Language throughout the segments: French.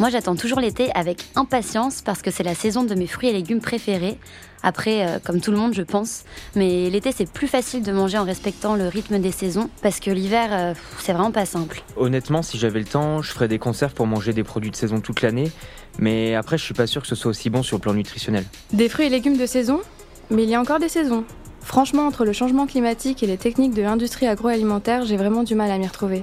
Moi, j'attends toujours l'été avec impatience parce que c'est la saison de mes fruits et légumes préférés. Après, euh, comme tout le monde, je pense. Mais l'été, c'est plus facile de manger en respectant le rythme des saisons parce que l'hiver, euh, c'est vraiment pas simple. Honnêtement, si j'avais le temps, je ferais des conserves pour manger des produits de saison toute l'année. Mais après, je suis pas sûr que ce soit aussi bon sur le plan nutritionnel. Des fruits et légumes de saison? Mais il y a encore des saisons. Franchement, entre le changement climatique et les techniques de l'industrie agroalimentaire, j'ai vraiment du mal à m'y retrouver.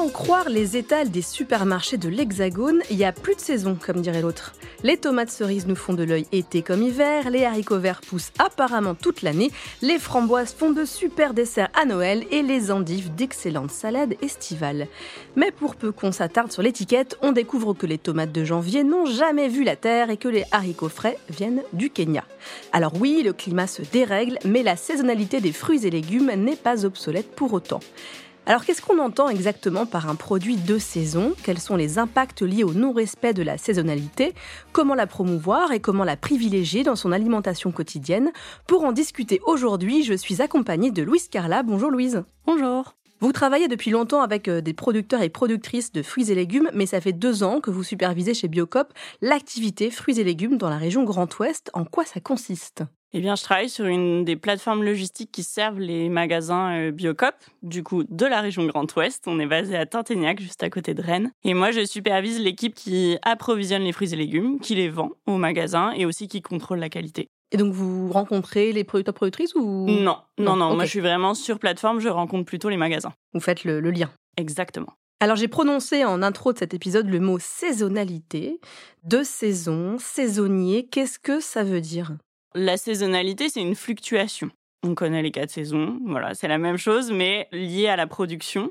En croire les étals des supermarchés de l'Hexagone, il y a plus de saison, comme dirait l'autre. Les tomates cerises nous font de l'œil été comme hiver, les haricots verts poussent apparemment toute l'année, les framboises font de super desserts à Noël et les endives d'excellentes salades estivales. Mais pour peu qu'on s'attarde sur l'étiquette, on découvre que les tomates de janvier n'ont jamais vu la terre et que les haricots frais viennent du Kenya. Alors oui, le climat se dérègle, mais la saisonnalité des fruits et légumes n'est pas obsolète pour autant. Alors qu'est-ce qu'on entend exactement par un produit de saison? Quels sont les impacts liés au non-respect de la saisonnalité? Comment la promouvoir et comment la privilégier dans son alimentation quotidienne? Pour en discuter aujourd'hui, je suis accompagnée de Louise Carla. Bonjour Louise. Bonjour. Vous travaillez depuis longtemps avec euh, des producteurs et productrices de fruits et légumes, mais ça fait deux ans que vous supervisez chez Biocop l'activité fruits et légumes dans la région Grand Ouest. En quoi ça consiste? Eh bien, je travaille sur une des plateformes logistiques qui servent les magasins euh, Biocop, du coup, de la région Grand Ouest. On est basé à Tinténiac, juste à côté de Rennes. Et moi, je supervise l'équipe qui approvisionne les fruits et légumes, qui les vend aux magasins et aussi qui contrôle la qualité. Et donc, vous rencontrez les producteurs productrices ou? Non, non, non. Moi, je suis vraiment sur plateforme. Je rencontre plutôt les magasins. Vous faites le, le lien. Exactement. Alors j'ai prononcé en intro de cet épisode le mot saisonnalité, de saison, saisonnier. Qu'est-ce que ça veut dire? La saisonnalité, c'est une fluctuation. On connaît les quatre saisons, voilà, c'est la même chose, mais lié à la production.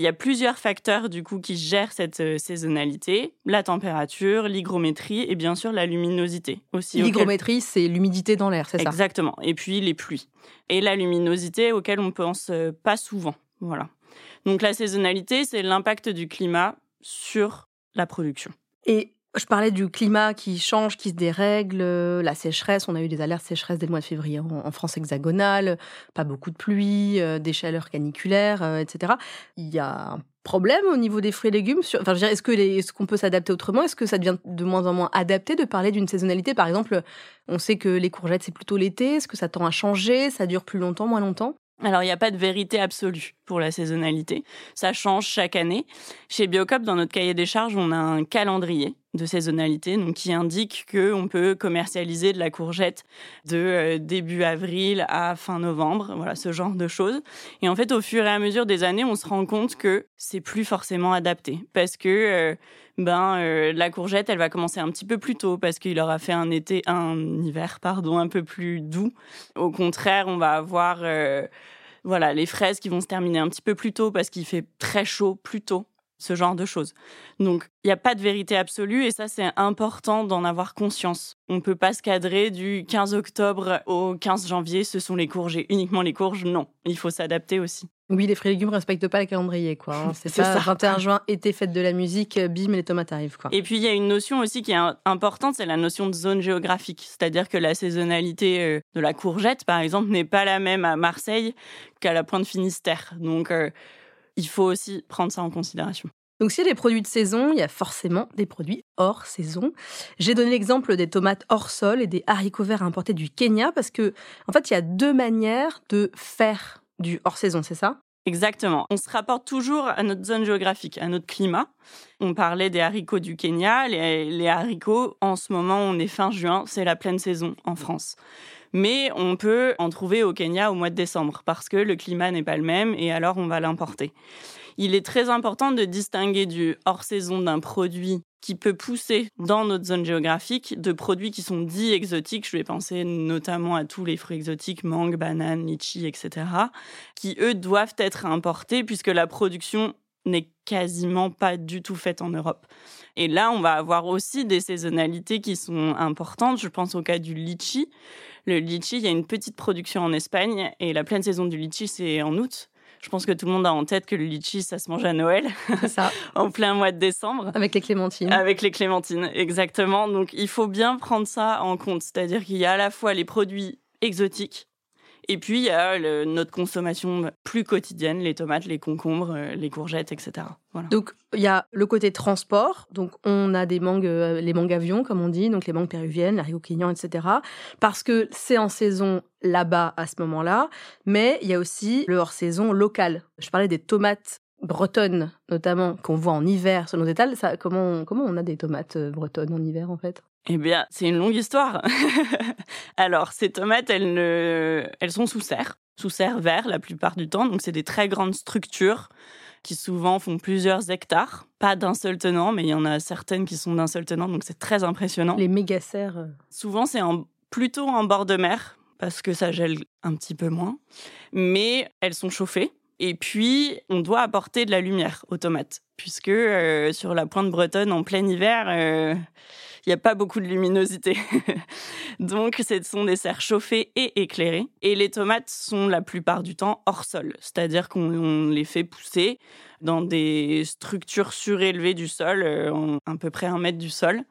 Il y a plusieurs facteurs du coup qui gèrent cette euh, saisonnalité la température, l'hygrométrie et bien sûr la luminosité aussi. L'hygrométrie, c'est l'humidité dans l'air, c'est ça? Exactement. Et puis les pluies et la luminosité auquel on pense euh, pas souvent. Voilà. Donc la saisonnalité, c'est l'impact du climat sur la production. Et je parlais du climat qui change, qui se dérègle, euh, la sécheresse. On a eu des alertes sécheresse dès le mois de février en, France hexagonale, pas beaucoup de pluie, euh, des chaleurs caniculaires, euh, etc. Il y a un problème au niveau des fruits et légumes. Enfin, est-ce que est-ce qu'on peut s'adapter autrement? Est-ce que ça devient de moins en moins adapté de parler d'une saisonnalité? Par exemple, on sait que les courgettes c'est plutôt l'été. Est-ce que ça tend à changer? Ça dure plus longtemps, moins longtemps? Alors, il n'y a pas de vérité absolue pour la saisonnalité. Ça change chaque année. Chez Biocop, dans notre cahier des charges, on a un calendrier de saisonnalité, donc qui indique qu'on peut commercialiser de la courgette de euh, début avril à fin novembre, voilà ce genre de choses. Et en fait, au fur et à mesure des années, on se rend compte que c'est plus forcément adapté parce que euh, ben euh, la courgette, elle va commencer un petit peu plus tôt parce qu'il aura fait un été, un hiver pardon, un peu plus doux. Au contraire, on va avoir voilà les fraises qui vont se terminer un petit peu plus tôt parce qu'il fait très chaud plus tôt ce genre de choses. Donc, il n'y a pas de vérité absolue et ça, c'est important d'en avoir conscience. On ne peut pas se cadrer du 15 octobre au 15 janvier, ce sont les courges et uniquement les courges, non. Il faut s'adapter aussi. Oui, les fruits et légumes ne respectent pas le calendrier, quoi. Hein. C'est ça, 21 juin, été, fête de la musique, bim, les tomates arrivent, quoi. Et puis, il y a une notion aussi qui est importante, c'est la notion de zone géographique. C'est-à-dire que la saisonnalité euh, de la courgette, par exemple, n'est pas la même à Marseille qu'à la Pointe Finistère. Donc, euh, il faut aussi prendre ça en considération. Donc s'il y a des produits de saison, il y a forcément des produits hors saison. J'ai donné l'exemple des tomates hors sol et des haricots verts importés du Kenya parce que en fait, il y a deux manières de faire du hors saison, c'est ça? Exactement. On se rapporte toujours à notre zone géographique, à notre climat. On parlait des haricots du Kenya. Les, haricots, en ce moment, on est fin juin, c'est la pleine saison en France mais on peut en trouver au Kenya au mois de décembre parce que le climat n'est pas le même et alors on va l'importer. Il est très important de distinguer du hors-saison d'un produit qui peut pousser dans notre zone géographique de produits qui sont dits exotiques. Je vais penser notamment à tous les fruits exotiques, mangue, banane, litchi, etc., qui, eux, doivent être importés puisque la production n'est quasiment pas du tout faite en Europe. Et là, on va avoir aussi des saisonnalités qui sont importantes. Je pense au cas du litchi. Le litchi, il y a une petite production en Espagne et la pleine saison du litchi, c'est en août. Je pense que tout le monde a en tête que le litchi, ça se mange à Noël, ça. en plein mois de décembre. Avec les clémentines. Avec les clémentines, exactement. Donc il faut bien prendre ça en compte. C'est-à-dire qu'il y a à la fois les produits exotiques Et puis, il y a notre consommation plus quotidienne, les tomates, les concombres, euh, les courgettes, etc. Donc, il y a le côté transport. Donc, on a des mangues, euh, les mangues avions, comme on dit, donc les mangues péruviennes, l'haricot quignon, etc. Parce que c'est en saison là-bas à ce moment-là. Mais il y a aussi le hors-saison local. Je parlais des tomates bretonnes, notamment, qu'on voit en hiver sur nos étals. Comment, comment on a des tomates euh, bretonnes en hiver, en fait? Eh bien, c'est une longue histoire. Alors, ces tomates, elles, ne... elles sont sous serre, sous serre vert la plupart du temps. Donc, c'est des très grandes structures qui souvent font plusieurs hectares. Pas d'un seul tenant, mais il y en a certaines qui sont d'un seul tenant. Donc, c'est très impressionnant. Les méga serres. Euh. Souvent, c'est en... plutôt en bord de mer parce que ça gèle un petit peu moins. Mais elles sont chauffées. Et puis, on doit apporter de la lumière aux tomates, puisque euh, sur la pointe bretonne, en plein hiver, euh, il n'y a pas beaucoup de luminosité. Donc, ce sont des serres chauffées et éclairées. Et les tomates sont la plupart du temps hors sol, c'est-à-dire qu'on les fait pousser dans des structures surélevées du sol, euh, à peu près un mètre du sol,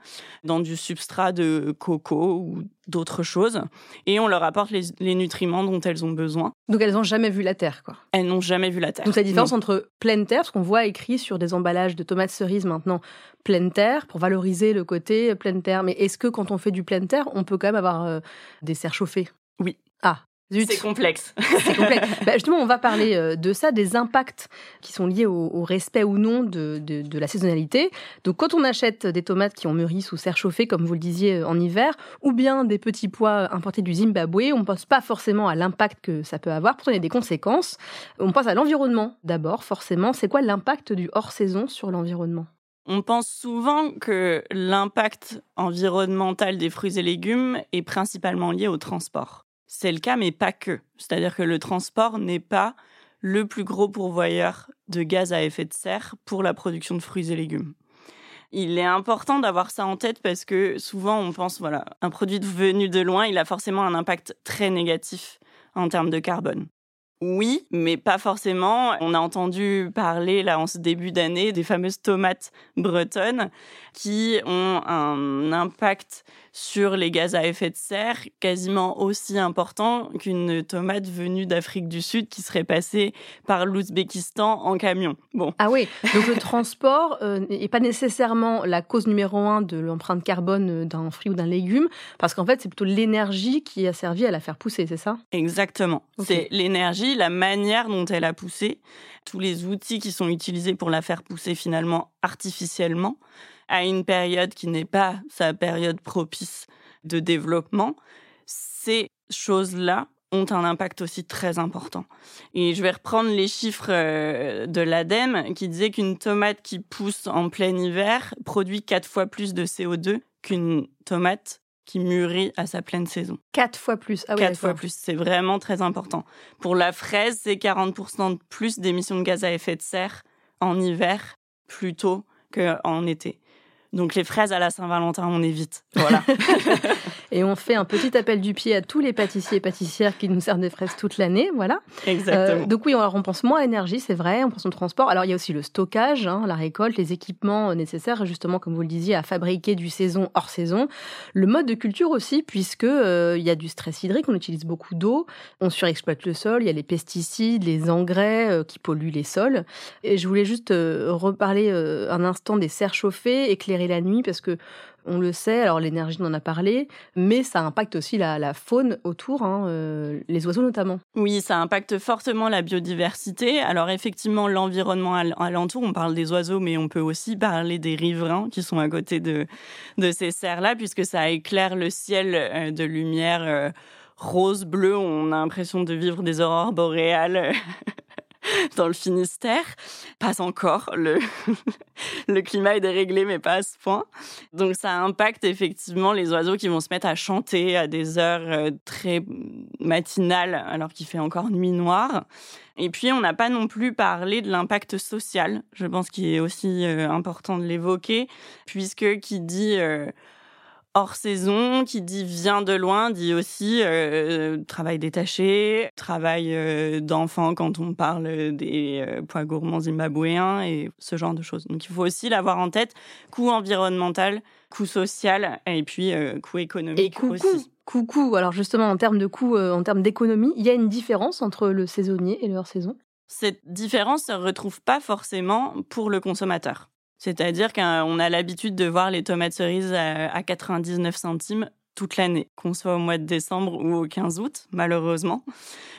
dans du substrat de coco ou d'autres choses, et on leur apporte les, nutriments dont elles ont besoin. Donc elles n'ont jamais vu la terre, quoi. Elles n'ont jamais vu la terre. Donc la différence entre pleine terre, ce qu'on voit écrit sur des emballages de tomates cerises maintenant, pleine terre, pour valoriser le côté pleine terre. Mais est-ce que quand on fait du pleine terre, on peut quand même avoir euh, des serres chauffées? Oui. Ah, c'est complexe. C'est complexe. Bah, justement, on va parler euh, de ça, des impacts qui sont liés au, respect ou non de, de, la saisonnalité. Donc, quand on achète des tomates qui ont mûri sous serre chauffée, comme vous le disiez euh, en hiver, ou bien des petits pois importés du Zimbabwe, on ne pense pas forcément à l'impact que ça peut avoir. Pourtant, il y a des conséquences. On pense à l'environnement d'abord, forcément. C'est quoi l'impact du hors-saison sur l'environnement? On pense souvent que l'impact environnemental des fruits et légumes est principalement lié au transport. C'est le cas, mais pas que. C'est-à-dire que le transport n'est pas le plus gros pourvoyeur de gaz à effet de serre pour la production de fruits et légumes. Il est important d'avoir ça en tête parce que souvent on pense, voilà, un produit venu de loin, il a forcément un impact très négatif en termes de carbone. Oui, mais pas forcément. On a entendu parler là en ce début d'année des fameuses tomates bretonnes qui ont un impact sur les gaz à effet de serre quasiment aussi important qu'une tomate venue d'Afrique du Sud qui serait passée par l'Ouzbékistan en camion. Bon. Ah oui, donc le transport n'est euh, pas nécessairement la cause numéro un de l'empreinte carbone euh, d'un fruit ou d'un légume, parce qu'en fait c'est plutôt l'énergie qui a servi à la faire pousser, c'est ça? Exactement. C'est l'énergie, la manière dont elle a poussé, tous les outils qui sont utilisés pour la faire pousser finalement artificiellement à une période qui n'est pas sa période propice de développement, ces choses-là ont un impact aussi très important. Et je vais reprendre les chiffres euh, de l'ADEME qui disait qu'une tomate qui pousse en plein hiver produit quatre fois plus de CO2 qu'une tomate qui mûrit à sa pleine saison. Quatre fois plus. Ah Quatre fois plus. C'est vraiment très important. Pour la fraise, c'est 40% de plus d'émissions de gaz à effet de serre en hiver plutôt qu'en été. Donc les fraises à la Saint-Valentin, on évite. Voilà. et on fait un petit appel du pied à tous les pâtissiers et pâtissières qui nous servent des fraises toute l'année. Voilà. Exactement. Euh, donc oui, on, pense moins à l'énergie, c'est vrai, on pense au transport. Alors il y a aussi le stockage, hein, la récolte, les équipements nécessaires, justement, comme vous le disiez, à fabriquer du saison hors saison. Le mode de culture aussi, puisque euh, il y a du stress hydrique, on utilise beaucoup d'eau, on surexploite le sol, il y a les pesticides, les engrais euh, qui polluent les sols. Et je voulais juste reparler un instant des serres chauffées, la nuit, parce que on le sait, alors l'énergie, on en a parlé, mais ça impacte aussi la, faune autour, hein, euh, les oiseaux notamment. Oui, ça impacte fortement la biodiversité. Alors effectivement, l'environnement alentour, on parle des oiseaux, mais on peut aussi parler des riverains qui sont à côté de, de ces serres-là, puisque ça éclaire le ciel euh, de lumière euh, rose, bleu. On a l'impression de vivre des aurores boréales. dans le Finistère. Pas encore. Le, le climat est déréglé, mais pas à ce point. Donc ça impacte effectivement les oiseaux qui vont se mettre à chanter à des heures euh, très matinales, alors qu'il fait encore nuit noire. Et puis, on n'a pas non plus parlé de l'impact social. Je pense qu'il est aussi euh, important de l'évoquer, puisque qui dit... Euh, hors saison, qui dit vient de loin, dit aussi euh, travail détaché, travail euh, d'enfant quand on parle des euh, poids gourmands zimbabwéens et ce genre de choses. Donc il faut aussi l'avoir en tête, coût environnemental, coût social et puis coût économique et coût, aussi. Coût, Alors justement, en termes de coût, en termes d'économie, il y a une différence entre le saisonnier et le hors saison? Cette différence ne se retrouve pas forcément pour le consommateur. C'est-à-dire qu'on a l'habitude de voir les tomates cerises à 99 centimes toute l'année, qu'on soit au mois de décembre ou au 15 août, malheureusement.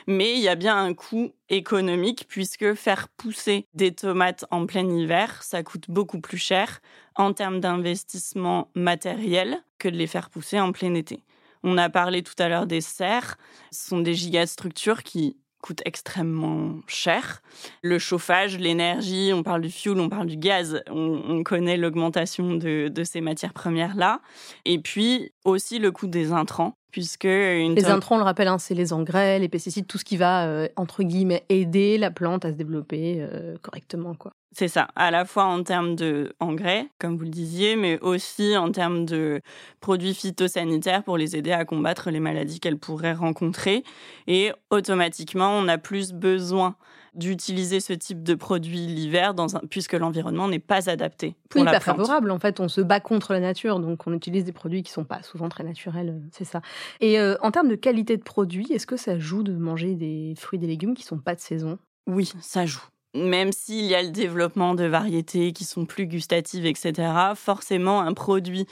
Mais il y a bien un coût économique puisque faire pousser des tomates en plein hiver, ça coûte beaucoup plus cher en termes d'investissement matériel que de les faire pousser en plein été. On a parlé tout à l'heure des serres. Ce sont des gigastructures qui coûte extrêmement cher. Le chauffage, l'énergie, on parle du fuel, on parle du gaz, on, connaît l'augmentation de, ces matières premières-là. Et puis aussi le coût des intrants. Puisque les intrants, on le rappelle, hein, c'est les engrais, les pesticides, tout ce qui va euh, entre guillemets aider la plante à se développer euh, correctement, quoi. C'est ça, à la fois en termes d'engrais, comme vous le disiez, mais aussi en termes de produits phytosanitaires pour les aider à combattre les maladies qu'elles pourraient rencontrer. Et automatiquement, on a plus besoin d'utiliser ce type de produit l'hiver puisque l'environnement n'est pas adapté pour oui, pas favorable. En fait on se bat contre la nature donc on utilise des produits qui sont pas souvent très naturels euh, c'est ça. Et euh, en termes de qualité de produit est-ce que ça joue de manger des fruits et des légumes qui sont pas de saison? Oui ça joue. Même s'il y a le développement de variétés qui sont plus gustatives, etc., forcément un produit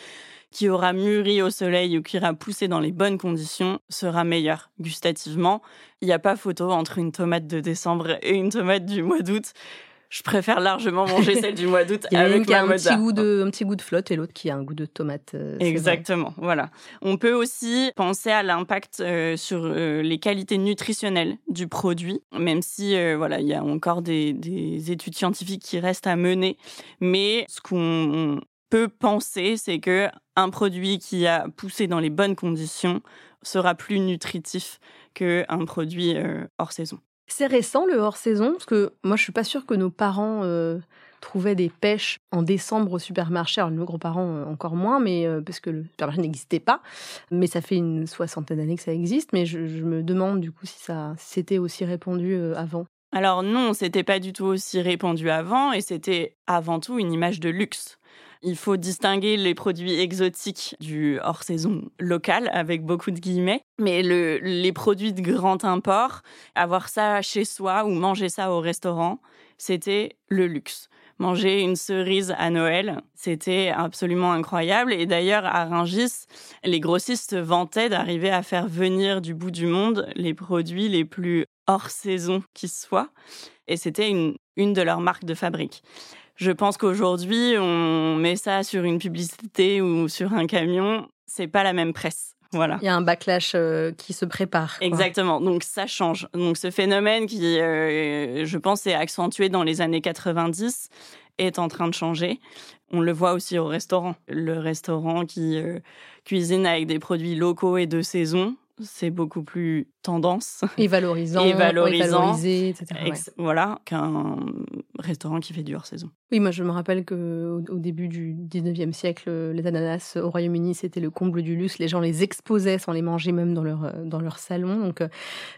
qui aura mûri au soleil ou qui aura poussé dans les bonnes conditions sera meilleur gustativement. Il n'y a pas photo entre une tomate de décembre et une tomate du mois d'août je préfère largement manger celle du mois d'août avec qui a un petit, goût de, un petit goût de flotte et l'autre qui a un goût de tomate. Euh, Exactement, voilà. On peut aussi penser à l'impact euh, sur euh, les qualités nutritionnelles du produit, même si voilà, il y a encore des, des, études scientifiques qui restent à mener. Mais ce qu'on peut penser, c'est que un produit qui a poussé dans les bonnes conditions sera plus nutritif qu'un produit hors saison. C'est récent le hors-saison Parce que moi, je suis pas sûre que nos parents euh, trouvaient des pêches en décembre au supermarché. Alors, nos grands-parents euh, encore moins, mais euh, parce que le supermarché n'existait pas. Mais ça fait une soixantaine d'années que ça existe. Mais je, me demande du coup si ça c'était aussi répandu avant. Alors non, c'était pas du tout aussi répandu avant, et c'était avant tout une image de luxe. Il faut distinguer les produits exotiques du hors-saison local, avec beaucoup de guillemets. Mais les produits de grand import, avoir ça chez soi ou manger ça au restaurant, c'était le luxe. Manger une cerise à Noël, c'était absolument incroyable. Et d'ailleurs, à Rungis, les grossistes vantaient d'arriver à faire venir du bout du monde les produits les plus hors saison qui soient. Et c'était une de leurs marques de fabrique. Je pense qu'aujourd'hui, on met ça sur une publicité ou sur un camion, c'est pas la même presse. Voilà. Il y a un backlash euh, qui se prépare. Exactement. Donc ça change. Donc ce phénomène qui, euh, je pense, est accentué dans les années 90 est en train de changer. On le voit aussi au restaurant. Le restaurant qui euh, cuisine avec des produits locaux et de saison, c'est beaucoup plus tendance. Et valorisant. Et valorisant. etc. Voilà, qu'un restaurant qui fait du hors-saison. Oui, moi je me rappelle qu'au au début du 19e siècle, les ananas au Royaume-Uni, c'était le comble du luxe. Les gens les exposaient sans les manger même dans leur, dans leur salon. Donc, euh,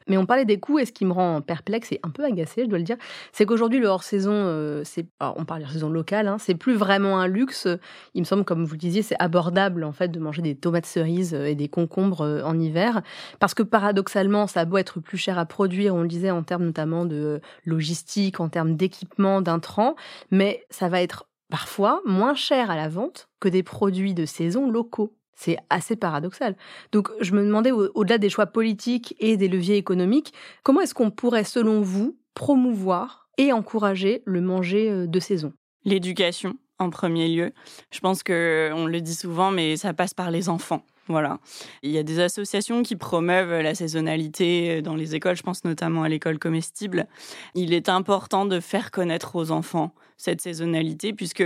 mais on parlait des coûts et ce qui me rend perplexe et un peu agacé, je dois le dire, c'est qu'aujourd'hui le hors-saison, euh, c'est, on parle de hors-saison locale, hein, c'est plus vraiment un luxe. Il me semble, comme vous le disiez, c'est abordable en fait de manger des tomates cerises et des concombres en hiver. Parce que paradoxalement, ça a beau être plus cher à produire, on le disait en termes notamment de logistique, en termes d'équipement, d'intrants, mais ça va être parfois moins cher à la vente que des produits de saison locaux. C'est assez paradoxal. Donc je me demandais, au-delà des choix politiques et des leviers économiques, comment est-ce qu'on pourrait, selon vous, promouvoir et encourager le manger euh, de saison? L'éducation, en premier lieu. Je pense que on le dit souvent, mais ça passe par les enfants. Voilà. Il y a des associations qui promeuvent la saisonnalité dans les écoles, je pense notamment à l'école comestible. Il est important de faire connaître aux enfants cette saisonnalité puisque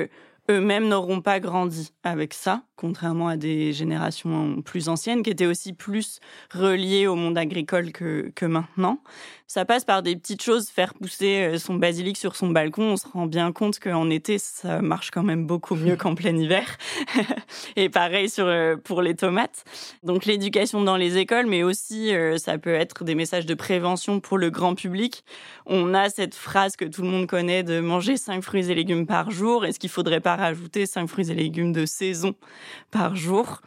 eux-mêmes n'auront pas grandi avec ça, contrairement à des générations plus anciennes qui étaient aussi plus reliées au monde agricole que, que maintenant. Ça passe par des petites choses, faire pousser euh, son basilic sur son balcon. On se rend bien compte qu'en été, ça marche quand même beaucoup mieux qu'en plein hiver. Et pareil sur, euh, pour les tomates. Donc l'éducation dans les écoles, mais aussi euh, ça peut être des messages de prévention pour le grand public. On a cette phrase que tout le monde connaît de manger 5 fruits et légumes par jour. Est-ce qu'il faudrait pas rajouter 5 fruits et légumes de saison par jour?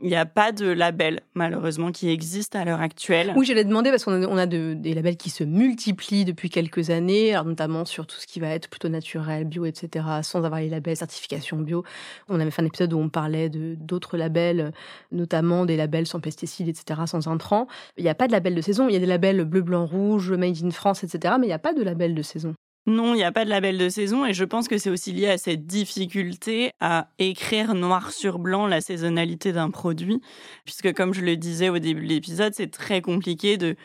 Il n'y a pas de label, malheureusement, qui existe à l'heure actuelle. Oui, j'allais demander parce qu'on a, on a des labels qui se multiplient depuis quelques années, notamment sur tout ce qui va être plutôt naturel, bio, etc., sans avoir les labels certification bio. On avait fait un épisode où on parlait de d'autres labels, notamment des labels sans pesticides, etc., sans intrants. Il n'y a pas de label de saison. Il y a des labels bleu, blanc, rouge, made in France, etc., mais il n'y a pas de label de saison. Non, il n'y a pas de label de saison et je pense que c'est aussi lié à cette difficulté à écrire noir sur blanc la saisonnalité d'un produit, puisque comme je le disais au début de l'épisode, c'est très compliqué de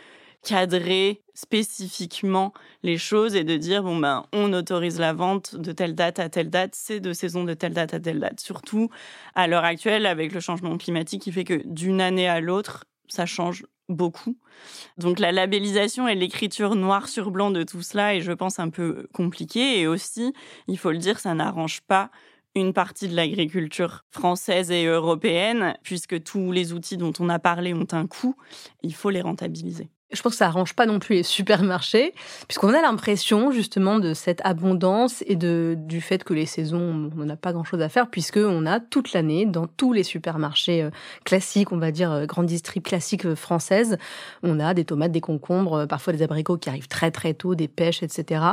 cadrer spécifiquement les choses et de dire bon ben on autorise la vente de telle date à telle date, c'est de saison de telle date à telle date. Surtout à l'heure actuelle avec le changement climatique qui fait que d'une année à l'autre, ça change beaucoup. Donc la labellisation et l'écriture noir sur blanc de tout cela est, je pense, un peu compliqué. Et aussi, il faut le dire, ça n'arrange pas une partie de l'agriculture française et européenne, puisque tous les outils dont on a parlé ont un coût, il faut les rentabiliser je pense que ça arrange pas non plus les supermarchés, puisqu'on a l'impression justement de cette abondance et de du fait que les saisons, on n'a pas grand-chose à faire, puisque on a toute l'année dans tous les supermarchés euh, classiques, on va dire euh, grande distrib classique euh, française, on a des tomates, des concombres, parfois des abricots qui arrivent très très tôt, des pêches, etc.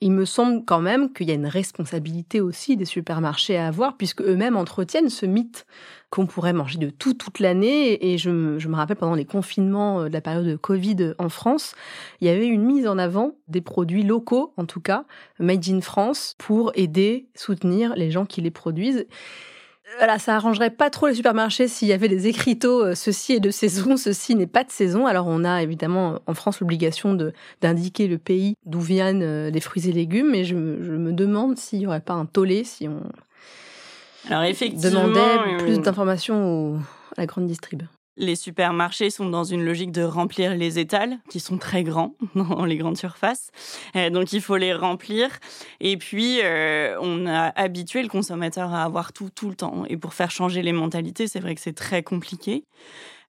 Il me semble quand même qu'il y a une responsabilité aussi des supermarchés à avoir, puisque eux-mêmes entretiennent ce mythe qu'on pourrait manger de tout toute l'année. Et je me, rappelle pendant les confinements euh, de la période de Covid en France, il y avait une mise en avant des produits locaux, en tout cas, made in France, pour aider, soutenir les gens qui les produisent. Voilà, ça arrangerait pas trop les supermarchés s'il y avait des écriteaux euh, ceci est de saison, ceci n'est pas de saison. Alors on a évidemment en France l'obligation d'indiquer le pays d'où viennent euh, les fruits et légumes, mais je, je me demande s'il y aurait pas un tollé si on alors effectivement, demandait plus euh, d'informations à la grande distrib. Les supermarchés sont dans une logique de remplir les étals, qui sont très grands dans les grandes surfaces. Euh, donc il faut les remplir. Et puis, euh, on a habitué le consommateur à avoir tout tout le temps. Et pour faire changer les mentalités, c'est vrai que c'est très compliqué.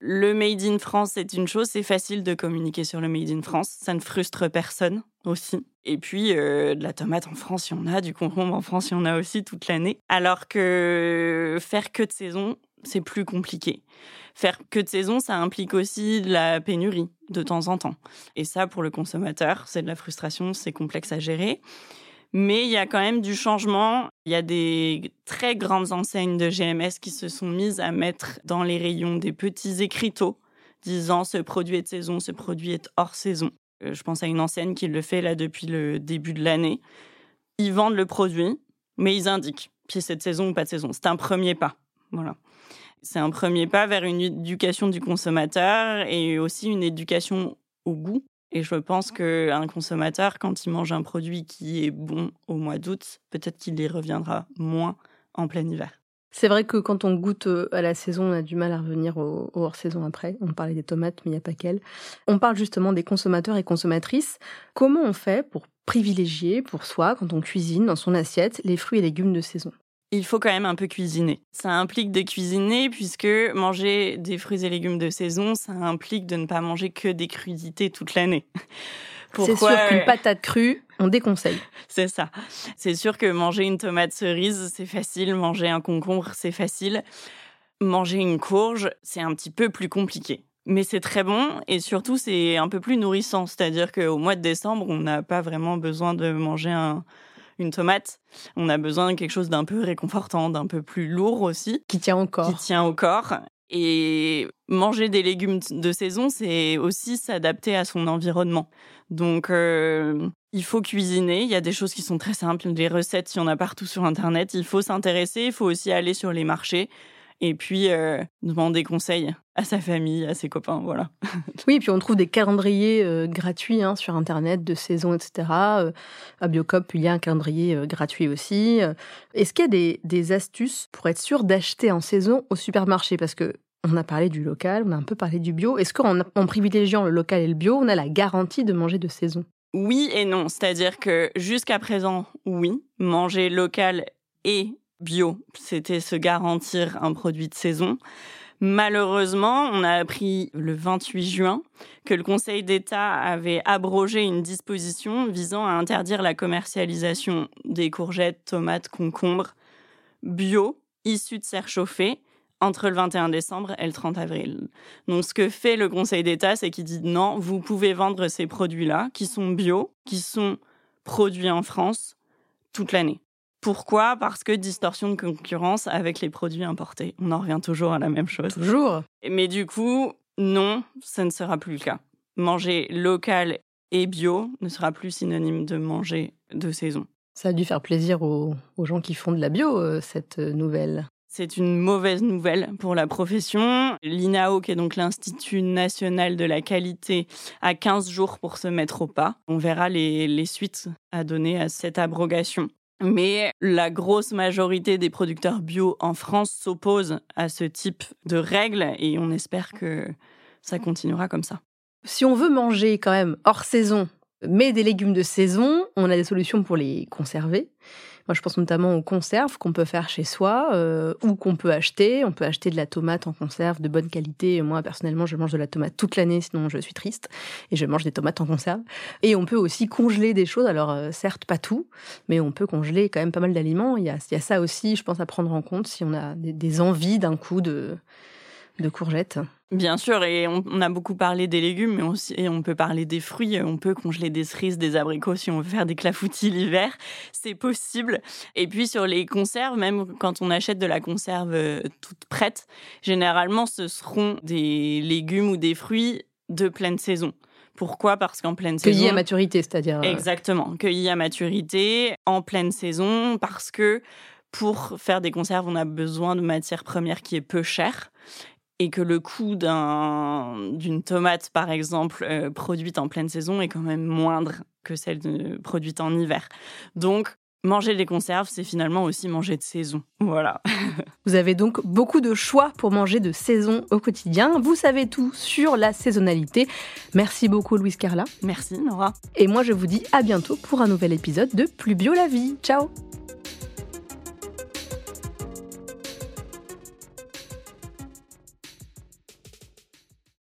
Le Made in France, c'est une chose, c'est facile de communiquer sur le Made in France. Ça ne frustre personne aussi. Et puis, euh, de la tomate en France, il y en a, du concombre en France, il y en a aussi toute l'année. Alors que faire que de saison, c'est plus compliqué. Faire que de saison, ça implique aussi de la pénurie de temps en temps. Et ça, pour le consommateur, c'est de la frustration, c'est complexe à gérer. Mais il y a quand même du changement. Il y a des très grandes enseignes de GMS qui se sont mises à mettre dans les rayons des petits écriteaux disant ce produit est de saison, ce produit est hors saison. Euh, je pense à une enseigne qui le fait là depuis le début de l'année. Ils vendent le produit, mais ils indiquent si c'est de saison ou pas de saison. C'est un premier pas. Voilà. C'est un premier pas vers une éducation du consommateur et aussi une éducation au goût. Et je pense qu'un consommateur, quand il mange un produit qui est bon au mois d'août, peut-être qu'il y reviendra moins en plein hiver. C'est vrai que quand on goûte euh, à la saison, on a du mal à revenir au, hors-saison après. On parlait des tomates, mais il n'y a pas qu'elles. On parle justement des consommateurs et consommatrices. Comment on fait pour privilégier pour soi, quand on cuisine dans son assiette, les fruits et légumes de saison? Il faut quand même un peu cuisiner. Ça implique de cuisiner puisque manger des fruits et légumes de saison, ça implique de ne pas manger que des crudités toute l'année. C'est sûr qu'une patate crue, on déconseille. C'est ça. C'est sûr que manger une tomate cerise, c'est facile. Manger un concombre, c'est facile. Manger une courge, c'est un petit peu plus compliqué. Mais c'est très bon et surtout c'est un peu plus nourrissant. C'est-à-dire qu'au mois de décembre, on n'a pas vraiment besoin de manger une tomate. On a besoin de quelque chose d'un peu réconfortant, d'un peu plus lourd aussi. Qui tient au corps. Qui tient au corps. Et manger des légumes de saison, c'est aussi s'adapter à son environnement. Donc, euh, il faut cuisiner. Il y a des choses qui sont très simples. Des recettes, il y en a partout sur Internet. Il faut s'intéresser. Il faut aussi aller sur les marchés Et puis, euh, demander conseil à sa famille, à ses copains, voilà. oui, et puis on trouve des calendriers euh, gratuits hein, sur Internet de saison, etc. Euh, à Biocop, il y a un calendrier gratuit aussi. Est-ce qu'il y a des, des, astuces pour être sûr d'acheter en saison au supermarché? Parce que on a parlé du local, on a un peu parlé du bio. Est-ce qu'en en privilégiant le local et le bio, on a la garantie de manger de saison? Oui et non. C'est-à-dire que jusqu'à présent, oui, manger local et bio, c'était se garantir un produit de saison. Malheureusement, on a appris le 28 juin que le Conseil d'État avait abrogé une disposition visant à interdire la commercialisation des courgettes, tomates, concombres bio issus de serre chauffée entre le 21 décembre et le 30 avril. Donc ce que fait le Conseil d'État, c'est qu'il dit non, vous pouvez vendre ces produits-là qui sont bio, qui sont produits en France toute l'année. Pourquoi? Parce que distorsion de concurrence avec les produits importés. On en revient toujours à la même chose. Toujours. Mais du coup, non, ça ne sera plus le cas. Manger local et bio ne sera plus synonyme de manger de saison. Ça a dû faire plaisir aux, gens qui font de la bio, euh, cette nouvelle. C'est une mauvaise nouvelle pour la profession. L'INAO, qui est donc l'Institut national de la qualité, a 15 jours pour se mettre au pas. On verra les, les suites à donner à cette abrogation. Mais la grosse majorité des producteurs bio en France s'opposent à ce type de règles et on espère que ça continuera comme ça. Si on veut manger quand même hors saison, mais des légumes de saison, on a des solutions pour les conserver. Moi, je pense notamment aux conserves qu'on peut faire chez soi euh, ou qu'on peut acheter. On peut acheter de la tomate en conserve de bonne qualité. Moi, personnellement, je mange de la tomate toute l'année, sinon je suis triste. Et je mange des tomates en conserve. Et on peut aussi congeler des choses. Alors, euh, certes, pas tout, mais on peut congeler quand même pas mal d'aliments. Il, y a, ça aussi, je pense, à prendre en compte si on a des envies d'un coup de de courgettes. Bien sûr, et on, a beaucoup parlé des légumes, mais aussi, et on peut parler des fruits. On peut congeler des cerises, des abricots si on veut faire des clafoutis l'hiver. C'est possible. Et puis sur les conserves, même quand on achète de la conserve euh, toute prête, généralement ce seront des légumes ou des fruits de pleine saison. Pourquoi? Parce qu'en pleine saison. Cueillis à maturité, c'est-à-dire. Euh, Exactement, cueillis à maturité, en pleine saison, parce que pour faire des conserves, on a besoin de matière première qui est peu chère et que le coût d'une tomate, par exemple, euh, produite en pleine saison est quand même moindre que celle produite en hiver. Donc, manger des conserves, c'est finalement aussi manger de saison. Voilà. Vous avez donc beaucoup de choix pour manger de saison au quotidien. Vous savez tout sur la saisonnalité. Merci beaucoup, Louise Carla. Merci, Nora. Et moi, je vous dis à bientôt pour un nouvel épisode de Plus bio la vie. Ciao